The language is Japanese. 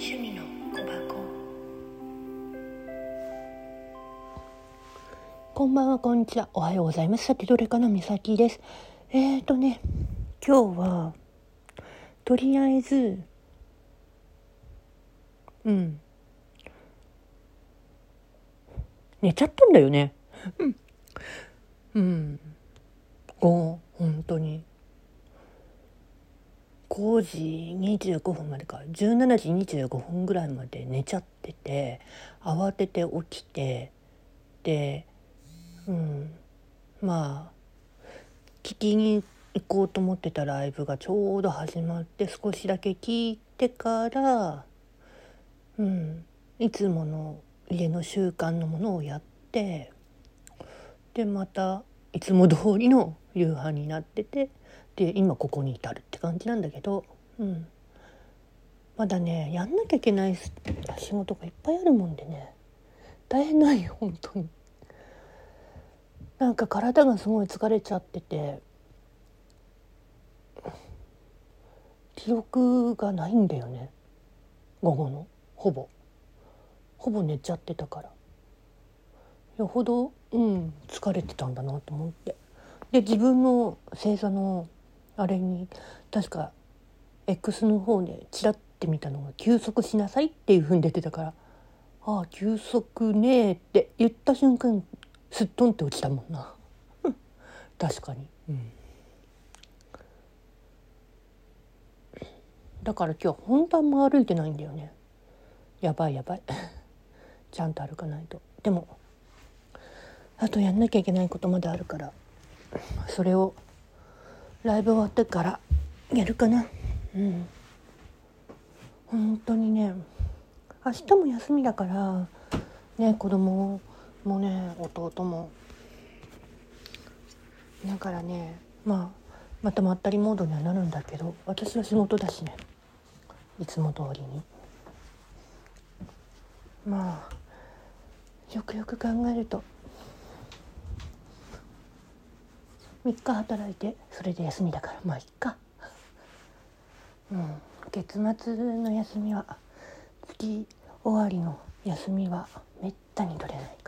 趣味の小箱。こんばんはこんにちは。おはようございます。さてどれかのみさきです。えーとね今日はとりあえずうん。寝ちゃったんだよね。うん。うん。ご本当に。5時25分までか17時25分ぐらいまで寝ちゃってて慌てて起きてでうんまあ聞きに行こうと思ってたライブがちょうど始まって少しだけ聞いてからうんいつもの家の習慣のものをやってでまたいつも通りの夕飯になっててで今ここに至るって感じなんだけど、うん、まだねやんなきゃいけない仕事がいっぱいあるもんでね大変なんよ本当に。なんか体がすごい疲れちゃってて記憶がないんだよね午後の。ほぼ。ほぼ寝ちゃってたから。よほどうん疲れてたんだなと思って。で自分の星座のあれに確か X の方でチラッて見たのが「休息しなさい」っていうふうに出てたから「ああ休息ねえ」って言った瞬間すっとんって落ちたもんな。確かに、うん、だから今日本当も歩いてないんだよね。やばいやばい。ちゃんと歩かないと。でもあとやんなきゃいけないことまであるから。それをライブ終わってからやるかな。うん。本当にね明日も休みだからね子供もね弟も。だからねまあまたまったりモードにはなるんだけど私は仕事だしね。いつも通りに。まあよくよく考えると3日働いてそれで休みだからまあいっか。うん。月末の休みは月終わりの休みはめったに取れないか